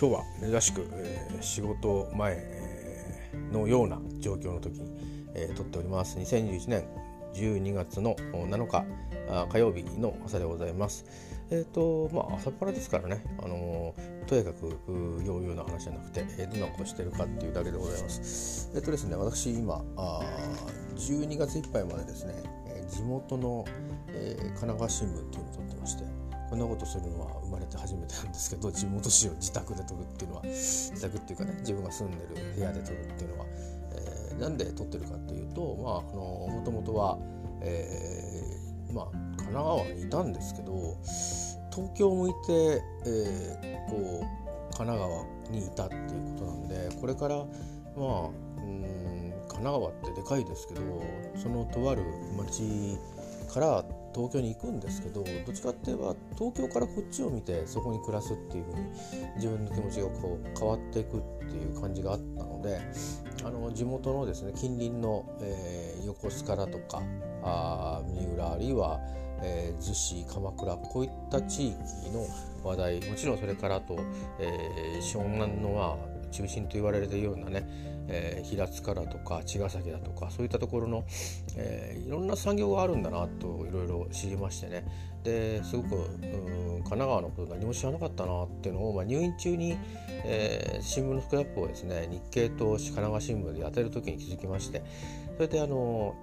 今日は珍しく、えー、仕事前、えー、のような状況の時に、えー、撮っております。2021年12月の7日あ火曜日の朝でございます。えっ、ー、とまあ朝っぱらですからね。あのー、とにかくようような話じゃなくて、えー、どんなことしてるかっていうだけでございます。えっ、とですね私今あ12月いっぱいまでですね地元の、え神奈川新聞っていうのを撮ってましてこんなことするのは生まれて初めてなんですけど地元紙を自宅で撮るっていうのは自宅っていうかね自分が住んでる部屋で撮るっていうのは、えー、なんで撮ってるかっていうとまああのもともとは、えー、まあ神奈川にいたんですけど東京を向いて、えー、こう神奈川にいたっていうことなんでこれからまあうん神奈川ってでかいですけどそのとある町から東京に行くんですけどどっちかって言えば東京からこっちを見てそこに暮らすっていう風に自分の気持ちがこう変わっていくっていう感じがあったのであの地元のですね近隣の、えー、横須賀だとかあ三浦あるいは、えー、逗子鎌倉こういった地域の話題もちろんそれからと、えー、湘南のまあ中心と言われているようなね、えー、平塚だとか茅ヶ崎だとかそういったところの、えー、いろんな産業があるんだなといろいろ知りましてね。ですごく神奈川のこと何も知らなかったなっていうのを、まあ、入院中に、えー、新聞のスクラップをですね日経と神奈川新聞でやってる時に気づきまして。それであの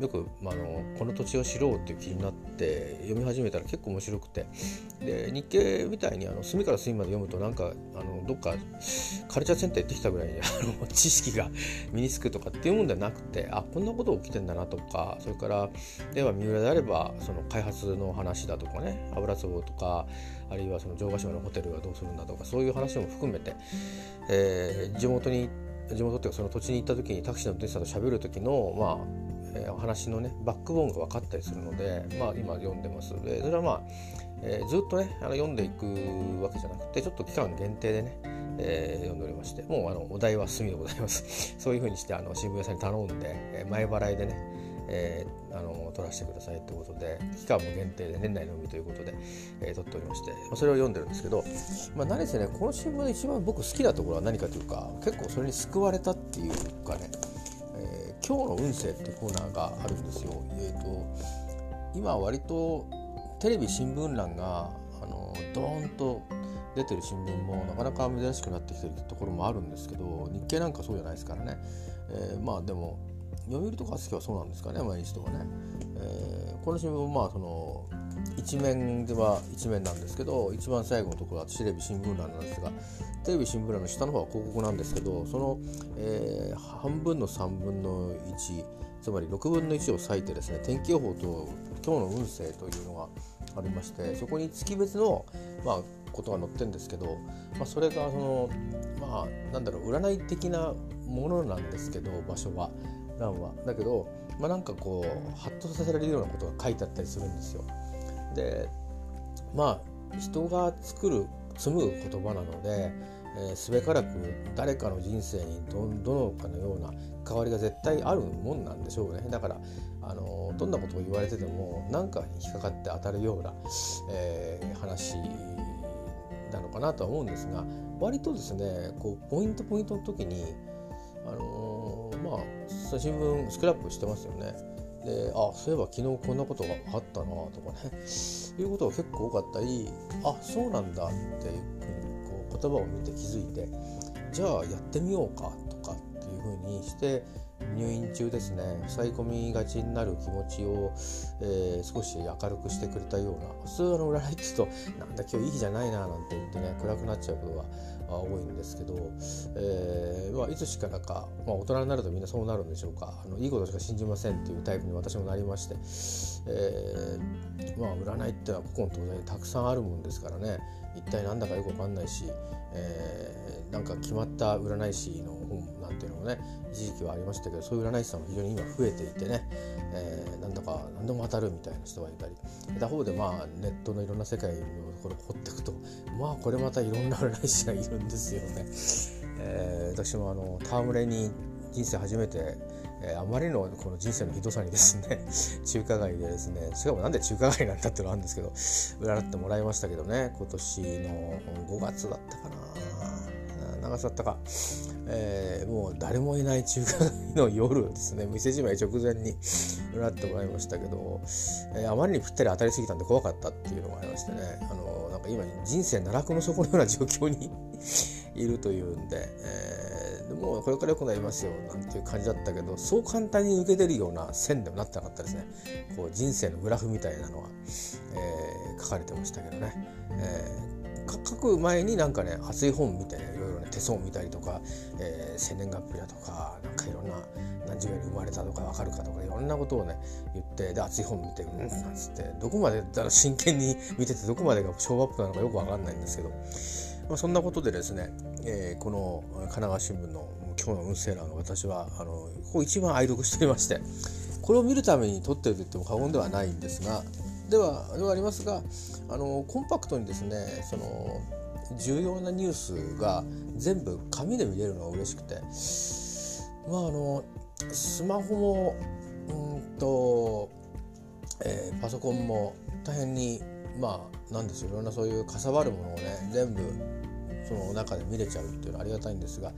よく、まあ、のこの土地を知ろうっていう気になって読み始めたら結構面白くて。で日経みたいにあの隅から隅まで読むとなんかあのどっかカルチャーセンター行ってきたぐらいに あの知識が 身につくとかっていうもんではなくてあこんなこと起きてんだなとかそれからでは三浦であればその開発の話だとかね油壺とかあるいはその城ヶ島のホテルがどうするんだとかそういう話も含めて、えー、地元に地元っていうかその土地に行った時にタクシーの運転手さんと喋る時のまあえー、お話のねバックボーンが分かったりするので、まあ、今読んでます。でそれはまあ、えー、ずっとねあの読んでいくわけじゃなくてちょっと期間限定でね、えー、読んでおりましてもうあのお題は済みでございます。そういうふうにしてあの新聞屋さんに頼んで、え前払いでねえ、あの取らせてくださいってことで期間も限定で年内のみということで、えー、取っておりまして、まあ、それを読んでるんですけど、まあ、何せねこの新聞で一番僕好きなところは何かというか結構それに救われたっていうかね今日の運勢ってコーナーがあるんですよ。えーと、今割とテレビ新聞欄があのドーンと出てる新聞もなかなか珍しくなってきてるところもあるんですけど日経なんかそうじゃないですからね、えー、まあでも読売とか好きはそうなんですかね毎日とかね、えー、この新聞もまあその一面では一面なんですけど一番最後のところはテレビ新聞欄なんですがテレビ新聞欄の下の方は広告なんですけどその、えー、半分の3分の1つまり6分の1を割いてですね天気予報と今日の運勢というのがありましてそこに月別の、まあ、ことが載ってるんですけど、まあ、それがそのまあなんだろう占い的なものなんですけど場所は欄はだけど、まあ、なんかこうハッとさせられるようなことが書いてあったりするんですよ。でまあ人が作る紡ぐ言葉なので、えー、すべからく誰かの人生にどどのかのような関わりが絶対あるもんなんでしょうねだからあのどんなことを言われてても何かに引っかかって当たるような、えー、話なのかなとは思うんですが割とですねこうポイントポイントの時にあのー、まあ新聞スクラップしてますよね。であそういえば昨日こんなことがあったなとかね。いうことが結構多かったりあそうなんだっていうこう言葉を見て気づいてじゃあやってみようかとかっていうふうにして入院中ですね。塞ぎ込みがちになる気持ちを、えー、少し明るくしてくれたような。普通あの占いって言うとなんだ今日いい日じゃないななんて言ってね暗くなっちゃうことが多いんですけど、えーまあ、いつしからか、まあ、大人になるとみんなそうなるんでしょうか。あのいいことしか信じませんっていうタイプに私もなりまして、えー、まあ、占いってのは古今東西にたくさんあるもんですからね。一体なんだかよく分かんないし、えー、なんか決まった占い師の本なんていうのもね一時期はありましたけどそういう占い師さんも非常に今増えていてね、えー、なんだか何でも当たるみたいな人がいたり他方でまあネットのいろんな世界のところを掘っていくとまあこれまたいろんな占い師がいるんですよね。えー、私もあの戯れに人生初めてえー、あまりのこの人生のひどさにですね 中華街でですねしかもなんで中華街なんだってのあるんですけど占ってもらいましたけどね今年の5月だったかな長さだったか、えー、もう誰もいない中華街の夜ですね店じまい直前に占ってもらいましたけど、えー、あまりにぴったり当たりすぎたんで怖かったっていうのがありましてね。あのなんか今人生奈落の底のような状況に いるというんで、えー、もうこれから良くなりますよなんていう感じだったけどそう簡単に抜け出るような線でもなってなかったですね。こう人生のグラフみたいなのは、えー、書かれてましたけどね、えー、書く前になんかね熱い本見てね手相見たりとか、えー、生年月日だとかなんかいろんな何時ぐらいに生まれたとか分かるかとかいろんなことをね言ってで熱い本見てうん。なんつって。どこまでだら真剣に見ててどこまでがショーアップなのかよく分かんないんですけど。まあ、そんなことでですね、えー、この神奈川新聞の今日の運勢欄の私はあのここ一番愛読しておりましてこれを見るために撮ってると言っても過言ではないんですがではではありますがあのコンパクトにですねその重要なニュースが全部紙で見れるのが嬉しくて。まああのスマホもうんと、えー、パソコンも大変にまあなんですよ。いろんなそういうかさばるものをね全部その中で見れちゃうっていうのはありがたいんですが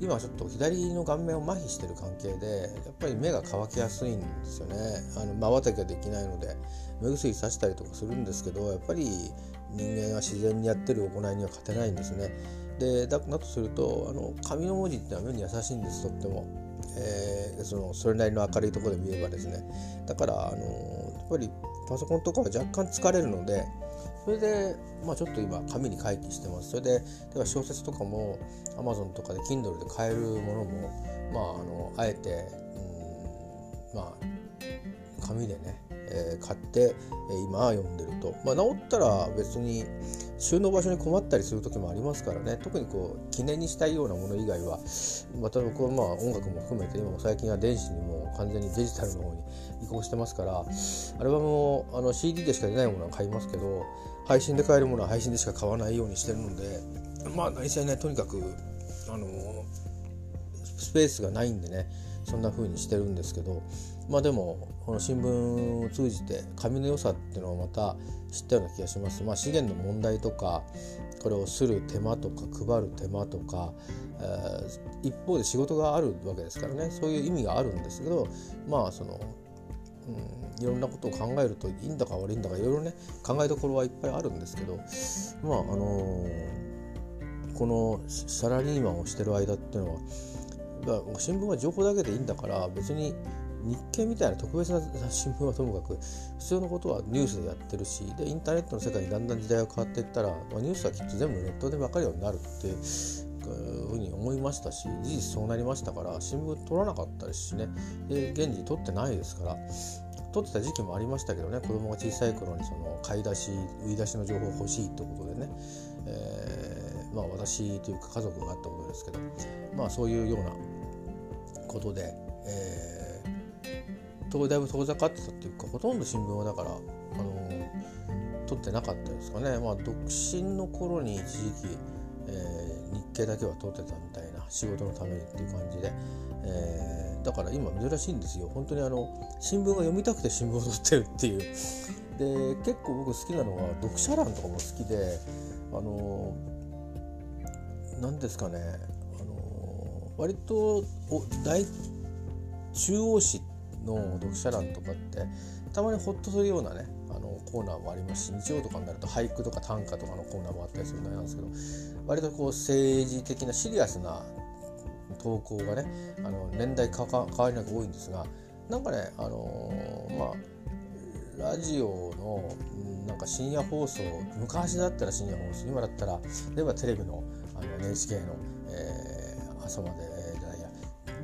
今ちょっと左の顔面を麻痺してる関係でやっぱり目が乾きやすいんですよね。まばたきができないので目薬さしたりとかするんですけどやっぱり人間は自然にやってる行いには勝てないんですね。でだだとするとあの紙の文字ってのは目に優しいんですとっても、えー、そのそれなりの明るいところで見ればですね。だからあのやっぱりパソコンとかは若干疲れるのでそれで、まあ、ちょっと今紙に書いてしてます。それででは小説とかも Amazon とかで Kindle で買えるものも、まあ、あのあえて、うん、まあ紙でね、えー、買って、え、今は読んでると、まあ、治ったら別に収納場所に困ったりする時もありますからね。特にこう記念にしたいようなもの以外はまた僕はまあ音楽も含めて今も最近は電子にも完全にデジタルの方に移行してますからアルバムもあの CD でしか出ないものは買いますけど配信で買えるものは配信でしか買わないようにしてるのでまあ何せねとにかくあのスペースがないんでねそんな風にしてるんですけどまあでもこの新聞を通じて紙の良さっていうのをまた知ったような気がします。まあ、資源の問題とかこれをする手間とか配る手間とか、えー、一方で仕事があるわけですからねそういう意味があるんですけどまあそのうん、いろんなことを考えるといいんだか悪いんだかいろいろね考えどころはいっぱいあるんですけどまああのー、このサラリーマンをしてる間っていうのは新聞は情報だけでいいんだから別に日経みたいな特別な新聞はともかく必要なことはニュースでやってるしでインターネットの世界にだんだん時代が変わっていったら、まあ、ニュースはきっと全部ネットで分かるようになるっていうふうに思いましたし事実そうなりましたから新聞取らなかったですしね。で現時取ってないですから取ってた時期もありましたけどね子供が小さい頃にその買い出し売り出しの情報欲しいってことでね、えー、まあ私というか家族があったことですけどまあそういうようなことで、えー、だいぶ遠ざかってたっていうかほとんど新聞はだから、あの、取ってなかったですかね。まあ、独身の頃に一時期、えー、日経だけは取ってたみたいな仕事のためにっていう感じで、えー、だから今珍しいんですよ。本当にあの新聞が読みたくて新聞を取ってるっていう。で結構僕好きなのは読者欄とかも好きであの何ですかね。割と大中央紙の読者欄とかってたまにほっとするようなねあのコーナーもありますし日曜とかになると俳句とか短歌とかのコーナーもあったりするんですけど割とこう政治的なシリアスな投稿がねあの年代かか変わりなく多いんですがなんかねあのー、まあラジオのなんか深夜放送昔だったら深夜放送今だったら例えばテレビのあの NHK の、えー朝まで、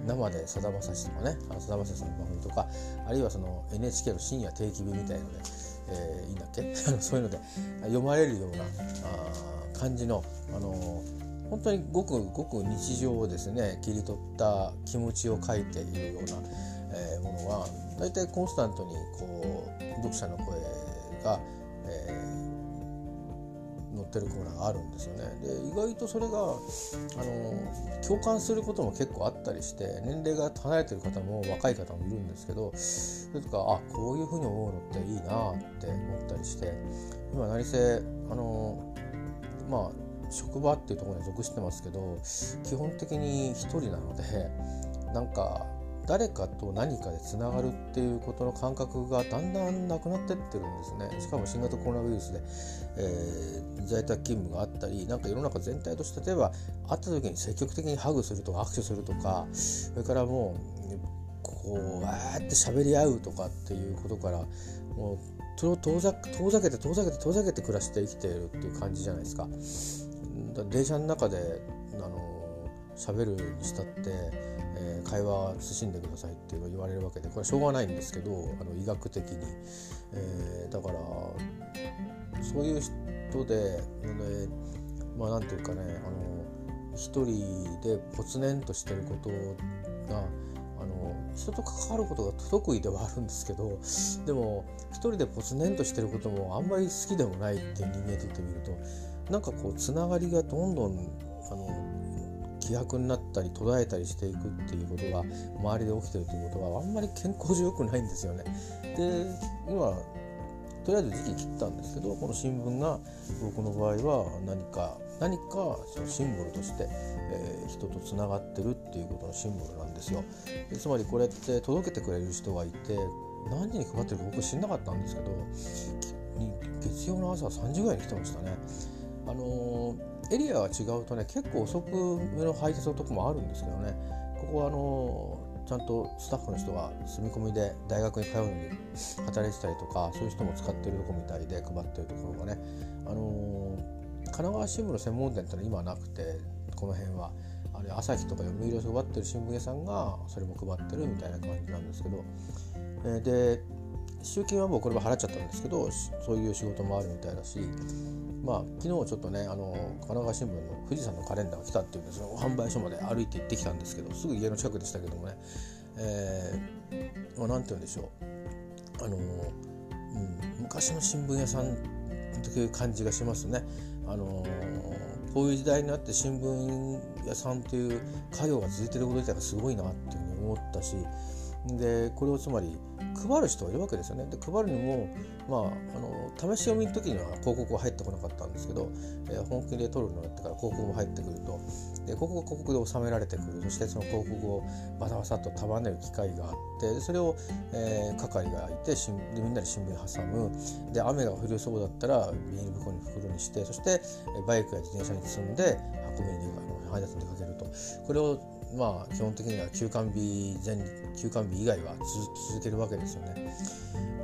生でさだまさしとかねさだまさしの番組とかあるいはその NHK の深夜定期日みたいので、えー、いいんだっけ そういうので読まれるようなあ感じの、あのー、本当にごくごく日常をですね切り取った気持ちを書いているような、えー、ものは大体コンスタントにこう読者の声が、えー、ってるコーナーがあるんですよね。で意外とそれがあの共感することも結構あったりして年齢が離れてる方も若い方もいるんですけどそれとかあこういうふうに思うのっていいなって思ったりして今何せあのまあ職場っていうところに属してますけど基本的に一人なのでなんか誰かと何かでつながるっていうことの感覚がだんだんなくなってってるんですねしかも新型コロナウイルスで、えー、在宅勤務があったりなんか世の中全体として例えば会った時に積極的にハグするとか握手するとかそれからもうこうわーって喋り合うとかっていうことからもうそれを遠ざ遠ざけて遠ざけて遠ざけて暮らして生きているっていう感じじゃないですか。電車の中であの喋るにしたってえー、会話慎んでくださいって言われるわけでこれしょうがないんですけどあの医学的に、えー、だからそういう人で、ね、まあ何て言うかねあの一人でぽつねんとしてることがあの人と関わることが不得意ではあるんですけどでも一人でぽつねんとしてることもあんまり好きでもないって人間にとってみるとなんかこうつながりがどんどんあの希薄になったり途絶えたりしていくっていうことが周りで起きてるということはあんまり健康上良くないんですよね。で今とりあえず時期切ったんですけどこの新聞が僕の場合は何か何かそのシンボルとして、えー、人とつながってるっていうことのシンボルなんですよ。でつまりこれって届けてくれる人がいて何時に配ってるか僕知んなかったんですけど月曜の朝3時ぐらいに来てましたね。あのーエリアが違うとね結構遅く目の配達のとこもあるんですけどね。ここはあのちゃんとスタッフの人が住み込みで大学に通うのに働いてたりとかそういう人も使ってるとこみたいで配ってるところがね、あの神奈川新聞の専門店ってのは今なくてこの辺は。あれ朝日とか読売を配ってる新聞屋さんがそれも配ってるみたいな感じなんですけど、え、で集金はもうこれは払っちゃったんですけどそういう仕事もあるみたいだしまあ、昨日ちょっとねあの神奈川新聞の富士山のカレンダーが来たっていうんでその販売所まで歩いて行ってきたんですけどすぐ家の近くでしたけどもね、えー、まあ、なんて言うんでしょう。あの、うん、昔の新聞屋さんという感じがしますね。あのこういう時代になって新聞屋さんという家業が続いてること自体がすごいなっていうふうに思ったしでこれをつまり配る人がいるわけですよね。で配るにも、まあ、あの試し読みの時には広告は入ってこなかったんですけど、えー、本気で取るのやってから広告も入ってくると。で広告は広告で収められてくる。そしてその広告をバサバサと束ねる機械があってそれを、えー、係がいてしでみんなで新聞に挟む。で雨が降りそうだったらビニール袋に袋にしてそしてバイクや自転車に積んで運びに配達に出かけると。これをまあ基本的には休館日前休館日以外は続けるわけですよね。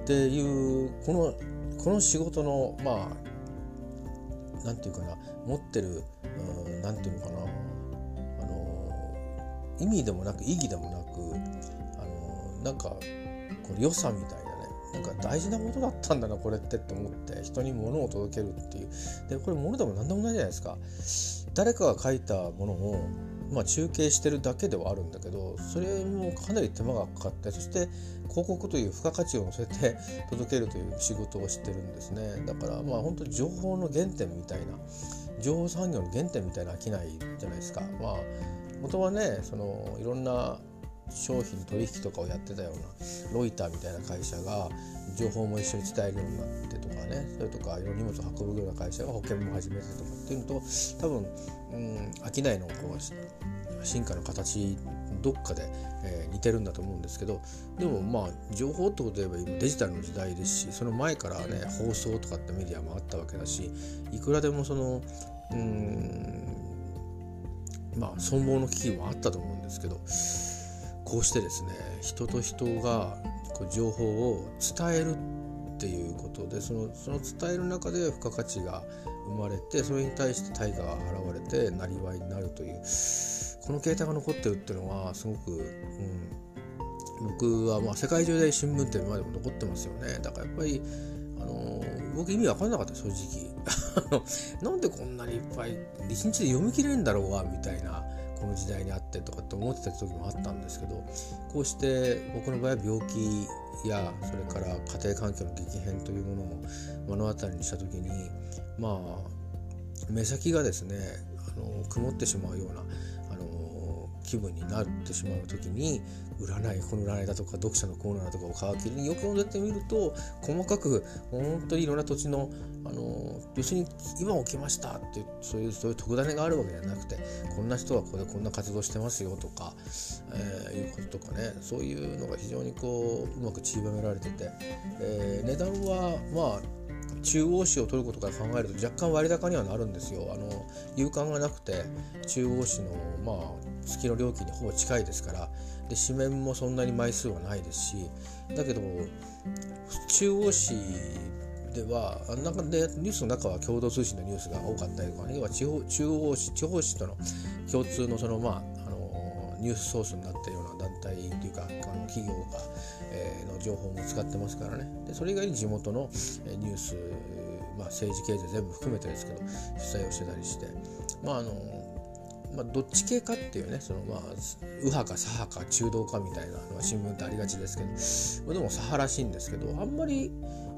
っていうこのこの仕事のまあなんていうかな持ってる何ていうのかなあの意味でもなく意義でもなくあのなんかこの良さみたいなねなんか大事なことだったんだなこれってって思って人に物を届けるっていうでこれ物でも何でもないじゃないですか誰かが書いたものをまあ、中継してるだけではあるんだけどそれもかなり手間がかかってそして広告という付加価値を乗せて 届けるという仕事をしてるんですね。だからまあ本当に情報の原点みたいな情報産業の原点みたいな商いじゃないですか。まあ元はねそのいろんな商品取引とかをやってたようなロイターみたいな会社が情報も一緒に伝えるようになってとかね。それとかいろんな荷物を運ぶような会社が保険も始めてとかっていうのと多分、うん、商いのこう進化の形どっかで、えー、似てるんだと思うんですけどでもまあ情報ってことで言えば今デジタルの時代ですしその前からね放送とかってメディアもあったわけだしいくらでもそのうんまあ存亡の危機もあったと思うんですけどこうしてですね人と人がこう情報を伝えるっていうことでそのその伝える中で付加価値が生まれてそれに対して対価が払われてなりわいになるというこの形態が残ってるっていうのはすごく、うん、僕はまあ世界中で新聞って今でも残ってますよね。だからやっぱりあの僕意味わかんなかった正直。なんでこんなにいっぱい一日で読み切れるんだろうがみたいな。この時代にあってとかって思ってた時もあったんですけどこうして僕の場合は病気やそれから家庭環境の激変というものを目の当たりにした時にまあ目先がですねあの曇ってしまうようなあの気分になってしまう時に占いこの占いだとか読者のコーナーとかを皮切りによく読んでてみると細かく本当にいろんな土地のあの要するに今起きましたってそういうそういう特ダネがあるわけじゃなくてこんな人はここでこんな活動してますよとか、えー、いうこととかねそういうのが非常にこううまく散りばめられてて、えー、値段はまあ中央市を取ることから考えると若干割高にはなるんですよ。あの有感がなくて中央市のまあ月の料金にほぼ近いですからで紙面もそんなに枚数はないですしだけど中央市では中でニュースの中は共同通信のニュースが多かったりとかね要は地方中央市地方紙との共通のそのまああのニュースソースになっているような団体というかあの企業が、え、の情報も使ってますからね。でそれ以外に地元のニュース、まあ、政治経済全部含めてですけど取材をしてたりして。まああのまあ、どっち系かっていうねそのまあ右派か左派か中道かみたいなのは新聞ってありがちですけど。でも左派らしいんですけどあんまり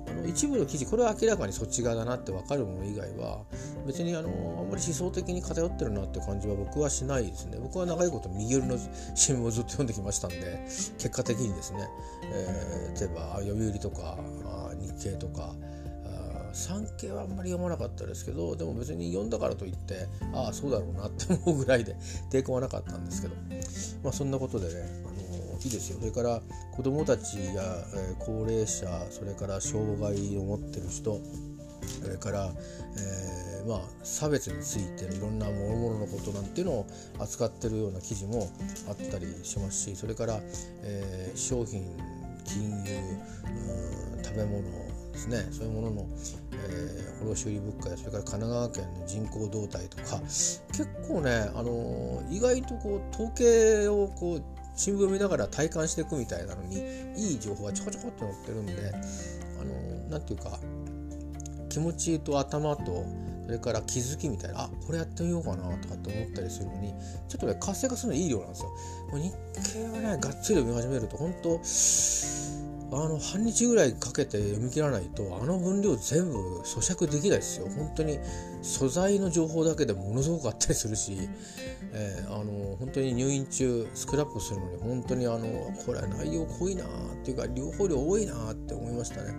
あの一部の記事これは明らかにそっち側だなって分かるもの以外は別にあのあんまり思想的に偏ってるなって感じは僕はしないですね。僕は長いこと右寄りの新聞をずっと読んできましたんで結果的にですね、えー、例えば読売とか日経とか産経はあんまり読まなかったですけどでも別に読んだからといってああそうだろうなって思うぐらいで抵抗はなかったんですけどまあそんなことでねあのいですよ。それから子どもたちや、えー、高齢者それから障害を持ってる人それから、えー、まあ、差別についてのいろんなもろもろのことなんていうのを扱ってるような記事もあったりしますしそれから、えー、商品金融食べ物ですね。そういうものの、えー、卸売物価やそれから神奈川県の人口動態とか結構ね、あのー、意外とこう統計をこう新聞を見ながら体感していくみたいなのにいい情報がちょこちょこっと載ってるんで、あのー、て言うか気持ちと頭とそれから気づきみたいなあこれやってみようかなとかって思ったりするのにちょっとね活性化するのいい量なんですよ。日経はねがっつり読み始めると本当あの半日ぐらいかけて読み切らないとあの分量全部咀嚼できないですよ。本当に素材の情報だけでものすごくあったりするし、えー、あの本当に入院中スクラップするのに本当にあのこれは内容濃いなっていうか両方量多いなって思いましたね。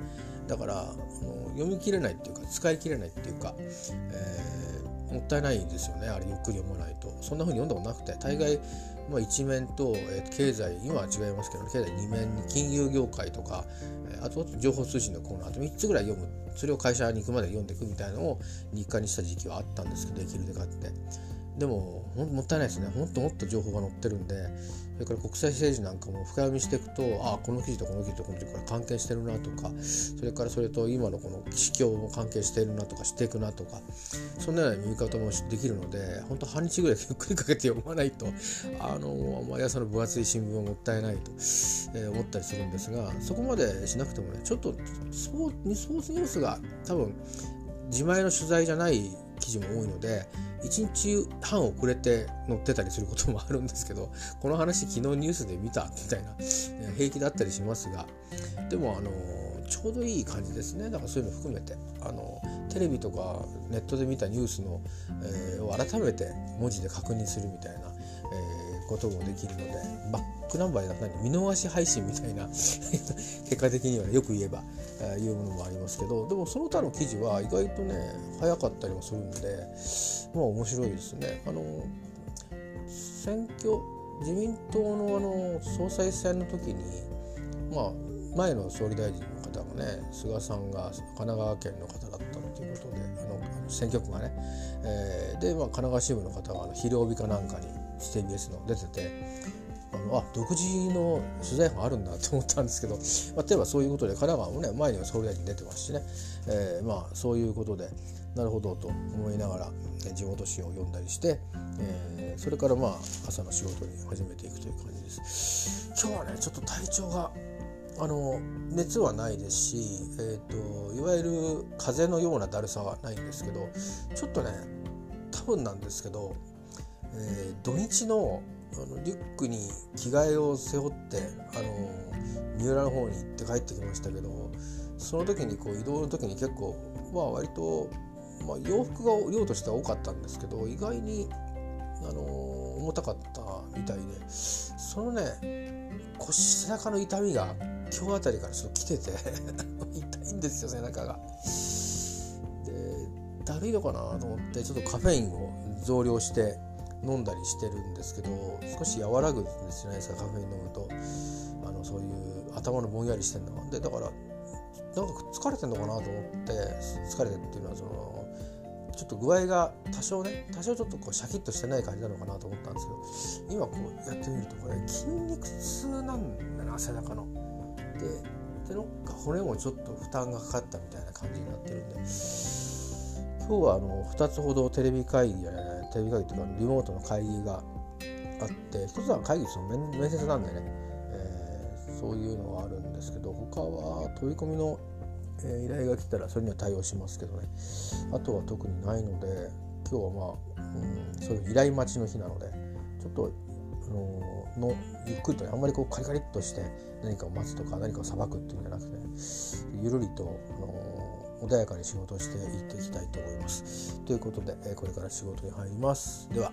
だからあの読み切れないっていうか使い切れないっていうか、えー、もったいないですよね。あれゆっくり読まないと。そんな風に読んだことなくて大概まあ、一面と、えー、経済今は違いますけど経済二面に金融業界とか、え、あと情報通信のコーナー。あと3つぐらい読む。それを会社に行くまで読んでいくみたいなのを日課にした時期はあったんですけどできるでかって。でももったいないですね。もっともっと情報が載ってるんでそれから国際政治なんかも深読みしていくとあこの記事とこの記事とこの記事から関係してるなとかそれからそれと今のこの市況も関係してるなとかしていくなとかそんなような見方もできるので本当半日ぐらいゆっくりかけて読まないとあの毎朝の分厚い新聞はもったいないと、え、思ったりするんですがそこまでしなくてもねちょっとスポーツニュースが多分自前の取材じゃない記事も多いので1日半遅れて載ってたりすることもあるんですけど この話昨日ニュースで見たみたいな平気だったりしますがでもあのちょうどいい感じですね。だからそういうの含めてあのテレビとかネットで見たニュースの、えー、を改めて文字で確認するみたいな、えー、こともできるのでバックナンバーで見逃し配信みたいな 結果的には、ね、よく言えば、えー、いうものもありますけどでもその他の記事は意外とね早かったりもするんでまあ面白いですね。あの選挙自民党のあの総裁選の時にまあ前の総理大臣の方がね菅さんが神奈川県の方だったっていうことであの選挙区がね、えー、で、まあ、神奈川支部の方があの昼帯かなんかに TBS の出ててあのあ独自の取材班あるんだと思ったんですけど、まあ、例えばそういうことで神奈川もね前には総理大臣出てますしね、えー、まあそういうことでなるほどと思いながら地元紙を読んだりして、えー、それからまあ朝の仕事に始めていくという感じです。今日はねちょっと体調があの熱はないですし、えーと、いわゆる風邪のようなだるさはないんですけどちょっとね多分なんですけど、えー、土日のあのリュックに着替えを背負ってあの三浦の方に行って帰ってきましたけどその時にこう移動の時に結構まあ割とまあ、洋服が量としては多かったんですけど意外に、あの重たかったみたいでそのね腰背中の痛みが今日あたりからちょっと来てて 痛いんですよ背中が。でだるいのかなと思ってちょっとカフェインを増量して飲んだりしてるんですけど少し和らぐんですじゃないですかカフェイン飲むと。あのそういう頭のぼんやりしてんのがでだからなんか疲れてんのかなと思って疲れてっていうのはそのちょっと具合が多少ね多少ちょっとこうシャキッとしてない感じなのかなと思ったんですけど今こうやってみるとこれ筋肉痛なんだな背中の。ででなんか骨もちょっと負担がかかったみたいな感じになってるんで。今日はあの2つほどテレビ会議やテレビ会議というかリモートの会議があって一つは会議その面面接なんでね、えー、そういうのがあるんですけど他は飛び込みの、えー、依頼が来たらそれには対応しますけどね。あとは特にないので今日はまあ、うん、そういう依頼待ちの日なのでちょっとあののゆっくりとねあんまりこうカリカリっとして何かを待つとか何かをさばくっていうんじゃなくて、ゆるりと、あの穏やかに仕事していっていきたいと思います。ということで、えこれから仕事に入ります。では。